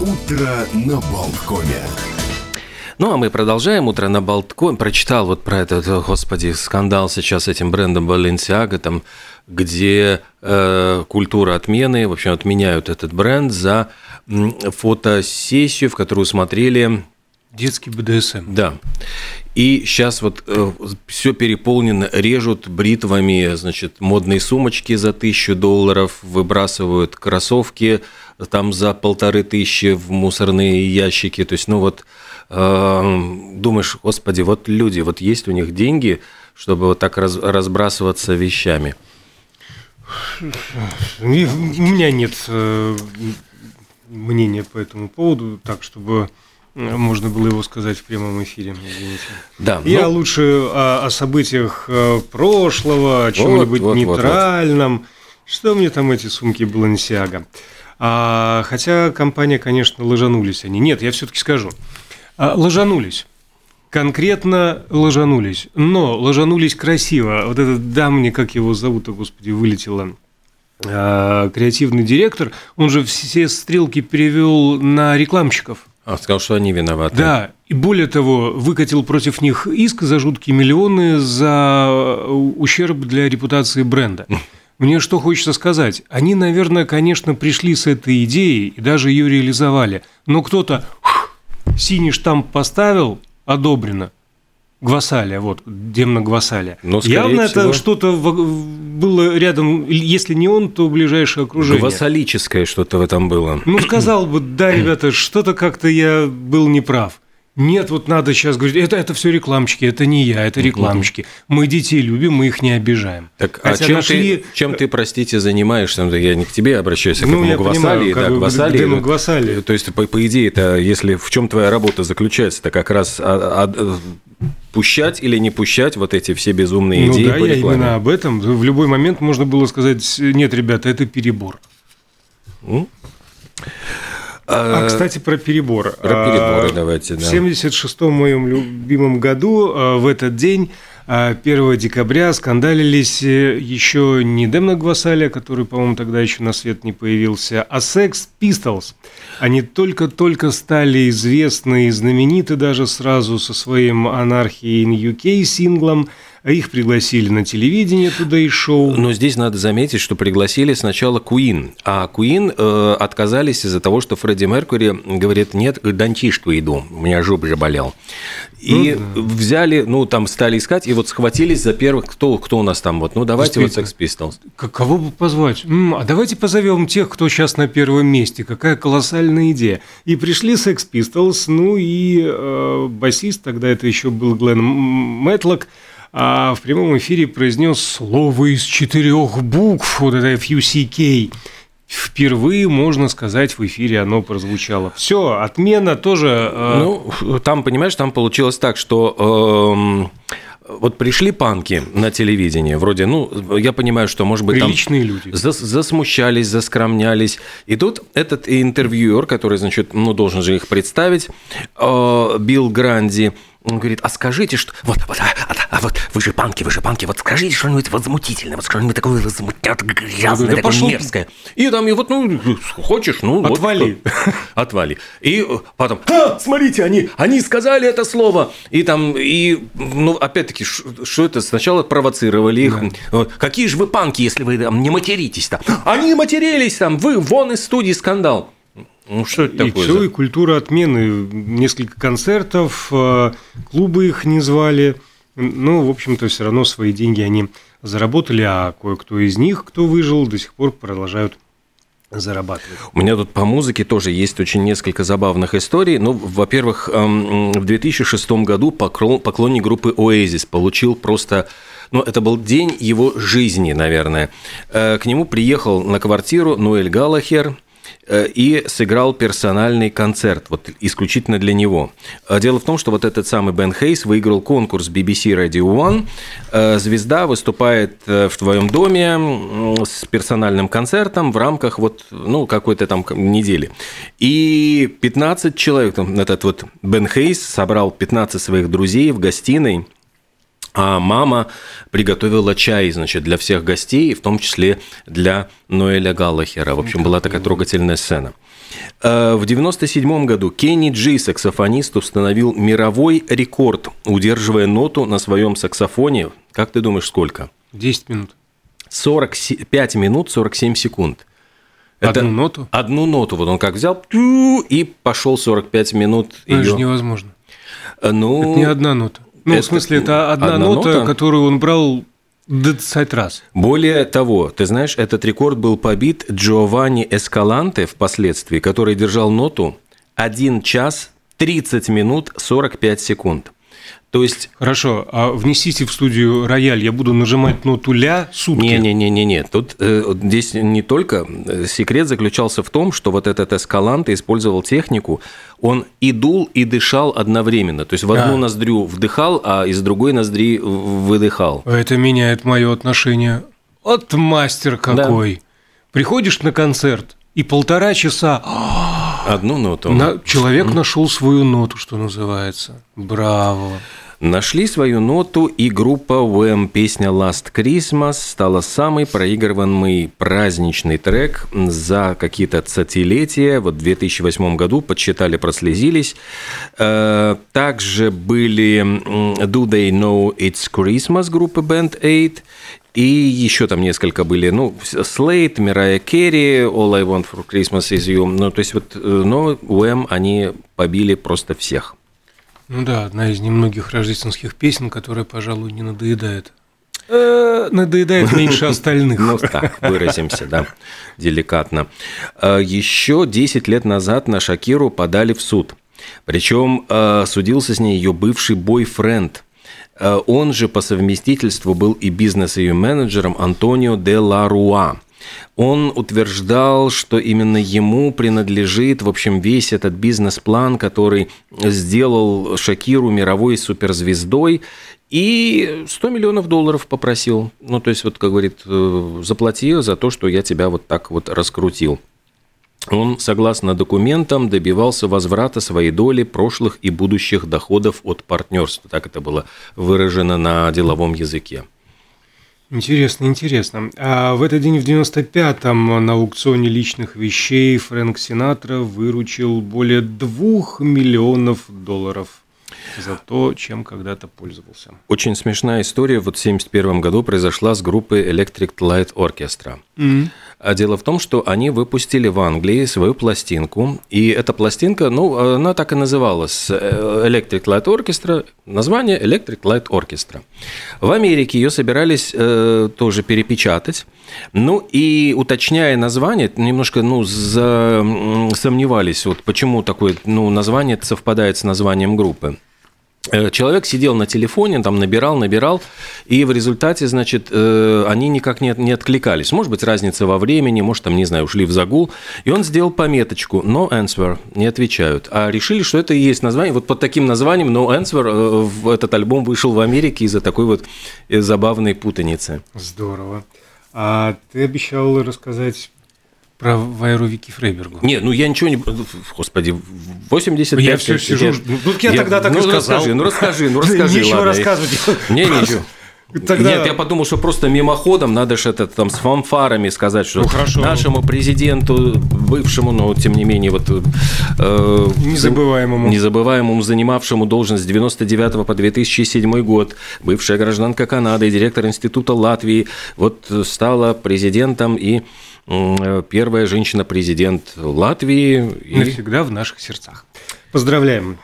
Утро на Болткоме. Ну, а мы продолжаем. Утро на Болткоме. Прочитал вот про этот, господи, скандал сейчас с этим брендом Balenciaga, там, где э, культура отмены, в общем, отменяют этот бренд за фотосессию, в которую смотрели Детский БДСМ. Да. И сейчас вот э, все переполнено, режут бритвами, значит, модные сумочки за тысячу долларов, выбрасывают кроссовки там за полторы тысячи в мусорные ящики. То есть, ну вот, э, думаешь, господи, вот люди, вот есть у них деньги, чтобы вот так раз, разбрасываться вещами. У меня нет э, мнения по этому поводу, так, чтобы можно было его сказать в прямом эфире, извините. Да, Я но... лучше о, о событиях э, прошлого, о чем-нибудь вот, вот, нейтральном. Вот, вот. Что мне там эти сумки Балансиага? А, хотя компания, конечно, ложанулись они. Нет, я все-таки скажу. А, ложанулись. Конкретно ложанулись. Но ложанулись красиво. Вот этот дамни, как его зовут, господи, вылетело а, креативный директор, он же все стрелки перевел на рекламщиков. А, сказал, что они виноваты. Да, и более того, выкатил против них иск за жуткие миллионы за ущерб для репутации бренда. Мне что хочется сказать? Они, наверное, конечно, пришли с этой идеей и даже ее реализовали. Но кто-то синий штамп поставил, одобрено, Гвасалия, вот, Демна Гвасалия. Но, Явно всего... это что-то было рядом, если не он, то ближайшее окружение. Гвасалическое что-то в этом было. Ну, сказал бы, да, ребята, что-то как-то я был неправ. Нет, вот надо сейчас говорить, это, это все рекламщики, это не я, это рекламщики. Мы детей любим, мы их не обижаем. Так, а чем, нашли... ты, чем ты, простите, занимаешься? Ну, я не к тебе обращаюсь, а ну, к Гвасалии. Да, Гвасалии, ну, Гвасалии. То есть, по, по идее, это, если в чем твоя работа заключается, это как раз а, а, пущать или не пущать вот эти все безумные ну, идеи да, по рекламе. я именно об этом. В любой момент можно было сказать, нет, ребята, это перебор. А, а, кстати, про перебор. Про переборы а, давайте, да. В 76-м моем любимом году а, в этот день 1 декабря скандалились э, еще не Демна Гвасаля, который, по-моему, тогда еще на свет не появился, а Sex Pistols. Они только-только стали известны и знамениты даже сразу со своим Anarchy in UK синглом – а их пригласили на телевидение туда и шоу. Но здесь надо заметить, что пригласили сначала Куин, а Куин э, отказались из-за того, что Фредди Меркури говорит, нет, дантишку иду, у меня жуп же болел. И ну, да. взяли, ну, там стали искать, и вот схватились за первых, кто, кто у нас там, вот, ну, давайте вот Sex Pistols. Кого бы позвать? М -м, а давайте позовем тех, кто сейчас на первом месте, какая колоссальная идея. И пришли Sex Pistols, ну, и э, басист, тогда это еще был Глен Мэтлок, а в прямом эфире произнес слово из четырех букв, вот это FUCK. Впервые, можно сказать, в эфире оно прозвучало. Все, отмена тоже. Э... Ну, там, понимаешь, там получилось так, что э, вот пришли панки на телевидение, вроде, ну, я понимаю, что, может быть, Приличные там люди. Зас, засмущались, заскромнялись. И тут этот интервьюер, который, значит, ну, должен же их представить, э, Билл Гранди, он говорит, а скажите, что... Вот, вот, а, а, а вот вы же панки, вы же панки, вот скажите что-нибудь возмутительное, вот что-нибудь такое возмутительное, грязное, да такое пошел... мерзкое. И там, и вот, ну, хочешь, ну... Отвали. Вот, отвали. И потом, а, смотрите, они, они сказали это слово. И там, и, ну, опять-таки, что это? Сначала провоцировали их. Да. Какие же вы панки, если вы там не материтесь-то? Они матерились там, вы вон из студии скандал. Ну, что это и такое? Все, и культура отмены. Несколько концертов, э, клубы их не звали. Ну, в общем-то, все равно свои деньги они заработали, а кое-кто из них, кто выжил, до сих пор продолжают зарабатывать. У меня тут по музыке тоже есть очень несколько забавных историй. Ну, во-первых, эм, в 2006 году поклонник группы Oasis получил просто ну, это был день его жизни, наверное. Э, к нему приехал на квартиру Ноэль Галлахер, и сыграл персональный концерт, вот исключительно для него. Э, дело в том, что вот этот самый Бен Хейс выиграл конкурс BBC Radio One. Э, звезда выступает в твоем доме с персональным концертом в рамках вот, ну, какой-то там недели. И 15 человек, этот вот Бен Хейс собрал 15 своих друзей в гостиной, А мама приготовила чай, значит, для всех гостей, в том числе для Ноэля Галлахера. В общем, была такая трогательная сцена. Э, в 1997 году Кенни Джи, саксофонист, установил мировой рекорд, удерживая ноту на своем саксофоне. Как ты думаешь, сколько? 10 минут. 45 минут 47 секунд. Это одну ноту? Одну ноту. Вот он как взял и пошел 45 минут. Ну, это же невозможно. Э, ну, это не одна нота. Ну, это, в смысле, это одна, одна нота, нота, которую он брал 20 раз. Более того, ты знаешь, этот рекорд был побит Джованни Эскаланте впоследствии, который держал ноту 1 час 30 минут 45 секунд. То есть... Хорошо, а внесите в студию рояль, я буду нажимать ноту ля сутки. Не-не-не-не, тут э, здесь не только... Э, секрет заключался в том, что вот этот эскалант использовал технику, он и дул, и дышал одновременно. То есть в одну да. ноздрю вдыхал, а из другой ноздри выдыхал. Это меняет мое отношение. Вот мастер какой. Да. Приходишь на концерт, и полтора часа... Одну ноту. На... Человек нашел свою ноту, что называется. Браво. Нашли свою ноту, и группа Wham песня Last Christmas стала самый проигрываемый праздничный трек за какие-то десятилетия. Вот в 2008 году подсчитали, прослезились. Э, также были Do They Know It's Christmas группы Band 8 и еще там несколько были, ну, Слейт, Мирая Керри, All I Want for Christmas is You. Ну, то есть вот, э, но Уэм они побили просто всех. Ну да, одна из немногих рождественских песен, которая, пожалуй, не надоедает. Э, надоедает меньше остальных. Ну, так, выразимся, да, деликатно. Э, еще 10 лет назад на Шакиру подали в суд. Причем э, судился с ней ее бывший бойфренд. Он же по совместительству был и бизнес и менеджером Антонио де ла Руа. Он утверждал, что именно ему принадлежит, в общем, весь этот бизнес-план, который сделал Шакиру мировой суперзвездой, и 100 миллионов долларов попросил. Ну, то есть, вот, как говорит, э, заплати за то, что я тебя вот так вот раскрутил. Он, согласно документам, добивался возврата своей доли прошлых и будущих доходов от партнерства. Так это было выражено на деловом языке. Интересно, интересно. А в этот день в 95-м на аукционе личных вещей Фрэнк Синатра выручил более двух миллионов долларов за то, чем когда-то пользовался. Очень смешная история вот в 1971 году произошла с группой Electric Light Orchestra. Mm-hmm. А дело в том, что они выпустили в Англии свою пластинку, и эта пластинка, ну, она так и называлась э, Electric Light Orchestra, название Electric Light Orchestra. В Америке ее собирались э, тоже перепечатать, ну и уточняя название, немножко, ну, за, сомневались, вот почему такое, ну, название совпадает с названием группы. Э, человек сидел на телефоне, там набирал, набирал, и в результате, значит, э, они никак не, не откликались. Может быть, разница во времени, может, там, не знаю, ушли в загул. И он сделал пометочку «No answer», не отвечают. А решили, что это и есть название. Вот под таким названием «No answer» э, этот альбом вышел в Америке из-за такой вот забавной путаницы. Здорово. А ты обещал рассказать про Вайру Вики Фрейбергу. Нет, ну я ничего не... Господи, 85... Я все сижу... Ну, я, я тогда так ну, и сказал. Расскажи, ну, расскажи, ну, расскажи. Нечего ладно. рассказывать. Не, ничего. Тогда... Нет, я подумал, что просто мимоходом надо же это там с фанфарами сказать, что ну, нашему президенту, бывшему, но тем не менее вот э, незабываемому, незабываемому, занимавшему должность с 99 по 2007 год, бывшая гражданка Канады, директор Института Латвии, вот стала президентом и Э, первая женщина-президент Латвии. Навсегда в наших сердцах. Поздравляем.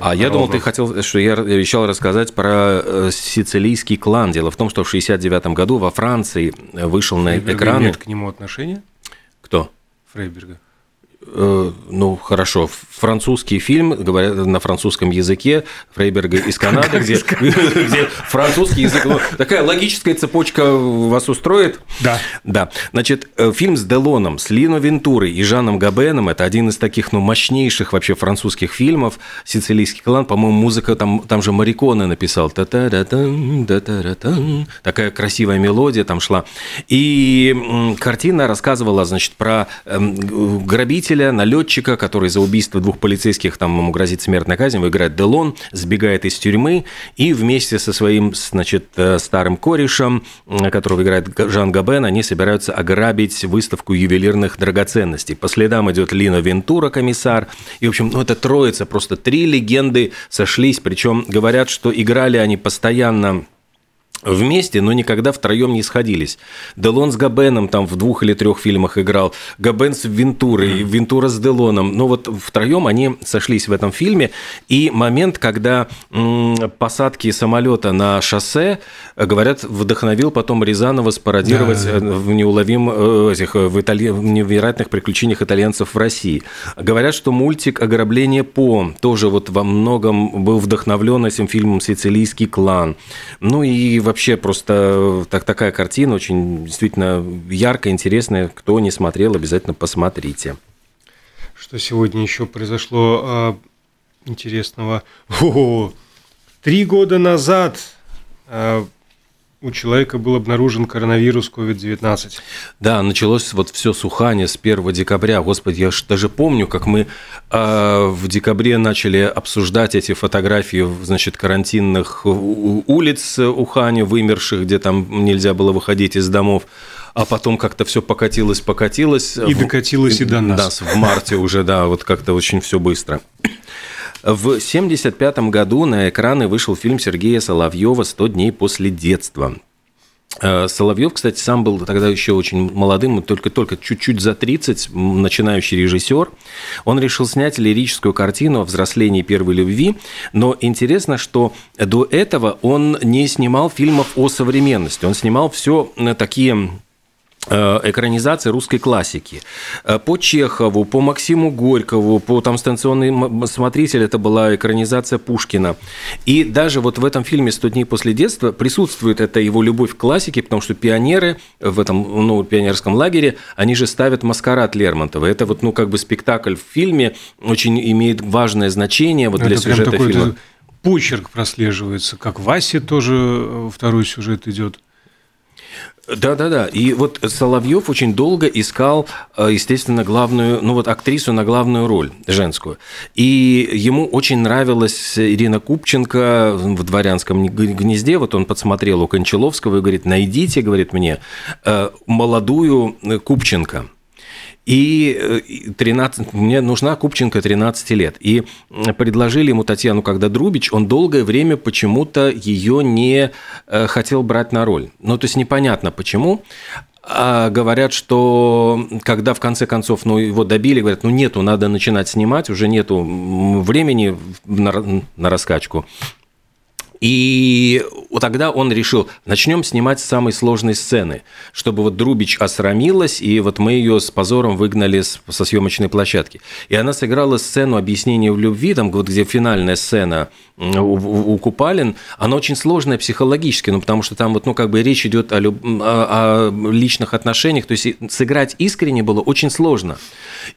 А я думал, ты хотел, что я обещал рассказать про э, сицилийский клан. Дело в том, что в 69 году во Франции вышел Фрейберга на экраны... имеет к нему отношение? Кто? Фрейберга. Э, ну, хорошо, французский фильм, говорят на французском языке, Фрейберга из Канады, где, где французский язык. Ну, такая логическая цепочка вас устроит? Да. Да. Значит, э, фильм с Делоном, с Лино Вентурой и Жаном Габеном, это один из таких, ну, мощнейших вообще французских фильмов, «Сицилийский клан», по-моему, музыка там, там же Мариконе написал. Такая красивая мелодия там шла. И картина рассказывала, значит, про эм, грабителя грабителя, налетчика, который за убийство двух полицейских, там ему грозит смертная казнь, его Делон, сбегает из тюрьмы и вместе со своим, значит, э, старым корешем, которого играет Жан Габен, они собираются ограбить выставку ювелирных драгоценностей. По следам идет Лино Вентура, комиссар. И, в общем, ну, это троица, просто три легенды сошлись, причем говорят, что играли они постоянно вместе, но никогда втроем не сходились. Делон с Габеном там в двух или трех фильмах играл, Габен с Вентурой, Вентура с Делоном. Но вот втроем они сошлись в этом фильме. И момент, когда посадки самолета на шоссе, говорят, вдохновил потом Рязанова спародировать да. Э, в неуловим э, этих э, в, итали... в невероятных приключениях итальянцев в России. Говорят, что мультик «Ограбление По» тоже вот во многом был вдохновлен этим фильмом «Сицилийский клан». Ну и вообще просто так, такая картина, очень действительно яркая, интересная. Кто не смотрел, обязательно посмотрите. Что сегодня еще произошло а, интересного? О, три года назад а, у человека был обнаружен коронавирус COVID-19. Да, началось вот все сухание с 1 декабря. Господи, я даже помню, как мы э, в декабре начали обсуждать эти фотографии, значит, карантинных улиц Ухани, вымерших, где там нельзя было выходить из домов а потом как-то все покатилось, покатилось. И докатилось и до нас. Да, в марте уже, да, вот как-то очень все быстро. В 1975 году на экраны вышел фильм Сергея Соловьева «100 дней после детства». Э, Соловьев, кстати, сам был тогда еще очень молодым, только-только чуть-чуть за 30, начинающий режиссер. Он решил снять лирическую картину о взрослении первой любви, но интересно, что до этого он не снимал фильмов о современности. Он снимал все э, такие экранизации русской классики. Э, по Чехову, по Максиму Горькову, по там станционный смотритель, это была экранизация Пушкина. И даже вот в этом фильме «100 дней после детства» присутствует эта его любовь к классике, потому что пионеры в этом ну, пионерском лагере, они же ставят «Маскарад» Лермонтова. Это вот, ну, как бы спектакль в фильме очень имеет важное значение вот для сюжета фильма. Почерк прослеживается, как Васе тоже э, второй сюжет идет. Да, да, да. И вот Соловьев очень долго искал, э, естественно, главную, ну вот актрису на главную роль женскую. И ему очень нравилась Ирина Купченко в дворянском гнезде. Вот он подсмотрел у Кончаловского и говорит: найдите, говорит мне, э, молодую Купченко. И 13, э, мне нужна Купченко 13 лет. И предложили ему Татьяну, когда Друбич, он долгое время почему-то ее не э, хотел брать на роль. Ну, то есть непонятно почему. А говорят, что когда в конце концов ну, его добили, говорят, ну нету, надо начинать снимать, уже нету времени на, на раскачку. И вот тогда он решил, начнем снимать с самой сложной сцены, чтобы вот Друбич осрамилась, и вот мы ее с позором выгнали со съемочной площадки. И она сыграла сцену объяснения в любви, там вот где финальная сцена у, у Купалин, она очень сложная психологически, ну потому что там вот, ну как бы речь идет о, люб... о, о личных отношениях, то есть сыграть искренне было очень сложно.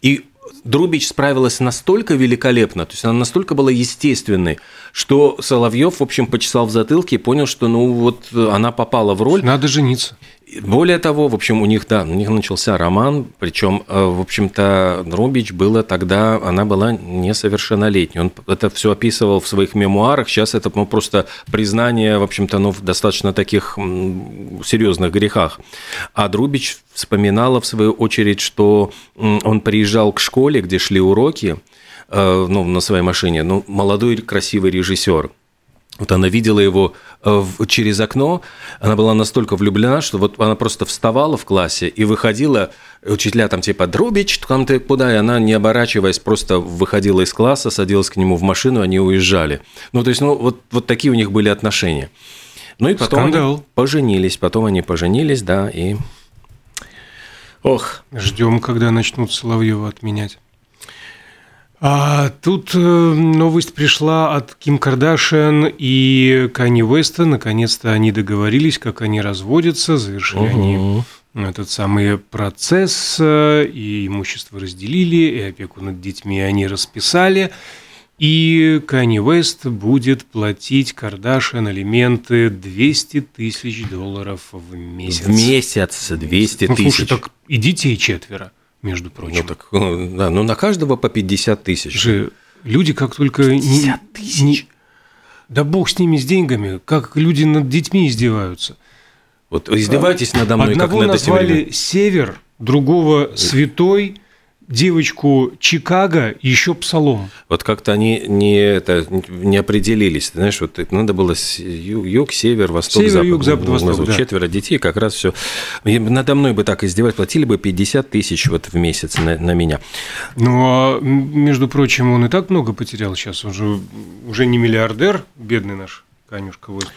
И Друбич справилась настолько великолепно, то есть она настолько была естественной, что Соловьев, в общем, почесал в затылке и понял, что ну вот она попала в роль. Надо жениться. Более того, в общем, у них, да, у них начался роман, причем, э, в общем-то, Друбич было тогда, она была несовершеннолетней. Он это все описывал в своих мемуарах. Сейчас это ну, просто признание, в общем-то, ну, в достаточно таких серьезных грехах. А Друбич вспоминала, в свою очередь, что он приезжал к школе, где шли уроки, э, ну, на своей машине, ну, молодой красивый режиссер – вот она видела его э, через окно, она была настолько влюблена, что вот она просто вставала в классе и выходила, учителя там типа «Друбич, там ты куда?» И она, не оборачиваясь, просто выходила из класса, садилась к нему в машину, они уезжали. Ну, то есть, ну, вот, вот такие у них были отношения. Ну и потом Скандал. они поженились, потом они поженились, да, и... Ох. Ждем, когда начнут Соловьева отменять. А тут э, новость пришла от Ким Кардашиан и Кани Уэста. Наконец-то они договорились, как они разводятся, завершили угу. они этот самый процесс, э, и имущество разделили, и опеку над детьми они расписали. И Кани Уэст будет платить Кардашиан алименты 200 тысяч долларов в месяц. В месяц 200 тысяч. Ну, слушай, так и детей четверо. Между прочим. Ну, так, да, ну на каждого по 50 тысяч. Же люди как только... 50 тысяч? Не, да бог с ними, с деньгами, как люди над детьми издеваются. Вот издевайтесь надо мной, Одного как над назвали Север, другого Святой, девочку Чикаго еще Псалом. Вот как-то они не, это, не определились. знаешь, вот надо было юг, юг север, восток, север, запад. юг, запад, восток, да. Четверо детей, как раз все. Надо мной бы так издевать, платили бы 50 тысяч вот в месяц на, на меня. Ну, а между прочим, он и так много потерял сейчас. Он же уже не миллиардер, бедный наш Канюшка Выставка.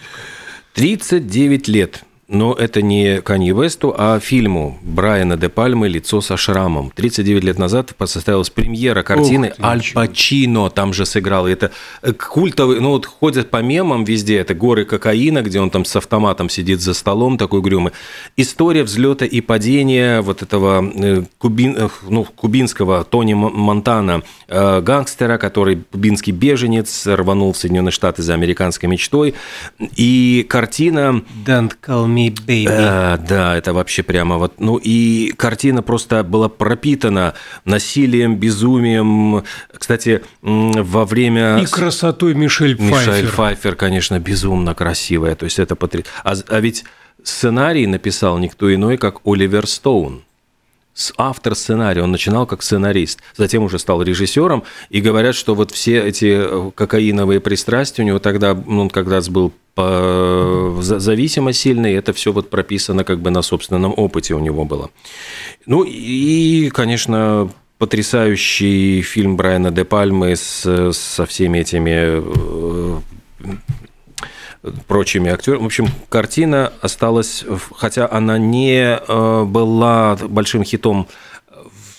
39 лет но это не Канье Весту, а фильму Брайана де Пальмы «Лицо со шрамом». 39 лет назад состоялась премьера картины «Аль Пачино». Там же сыграл. И это э, культовый, ну вот ходят по мемам везде. Это горы кокаина, где он там с автоматом сидит за столом, такой грюмый. История взлета и падения вот этого э, кубин, э, ну, кубинского Тони Монтана, гангстера, который кубинский беженец, рванул в Соединенные Штаты за американской мечтой. И картина... Don't call me Me Baby. А, да, это вообще прямо вот. Ну и картина просто была пропитана насилием, безумием. Кстати, во время... И красотой Мишель Пфайфер. Мишель Пфайфер, конечно, безумно красивая. То есть это потрясающе. А, а ведь сценарий написал никто иной, как Оливер Стоун автор сценария, он начинал как сценарист, затем уже стал режиссером, и говорят, что вот все эти э, кокаиновые пристрастия у него тогда, ну, он когда был по... зависимо сильный, это все вот прописано как бы на собственном опыте у него было. Ну и, конечно, потрясающий фильм Брайана де Пальмы с, со всеми этими э, прочими актерами. В общем, картина осталась, хотя она не э, была большим хитом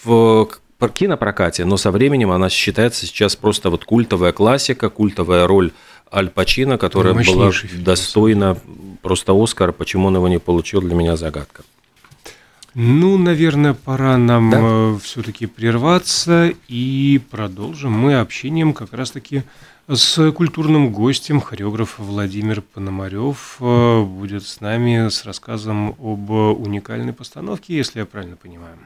в кинопрокате, но со временем она считается сейчас просто вот культовая классика, культовая роль Аль Пачино, которая была достойна просто Оскара. Почему он его не получил, для меня загадка. Ну, наверное, пора нам да? Э, все-таки прерваться и продолжим мы общением как раз-таки с культурным гостем хореограф Владимир Пономарев э, будет с нами с рассказом об уникальной постановке, если я правильно понимаю.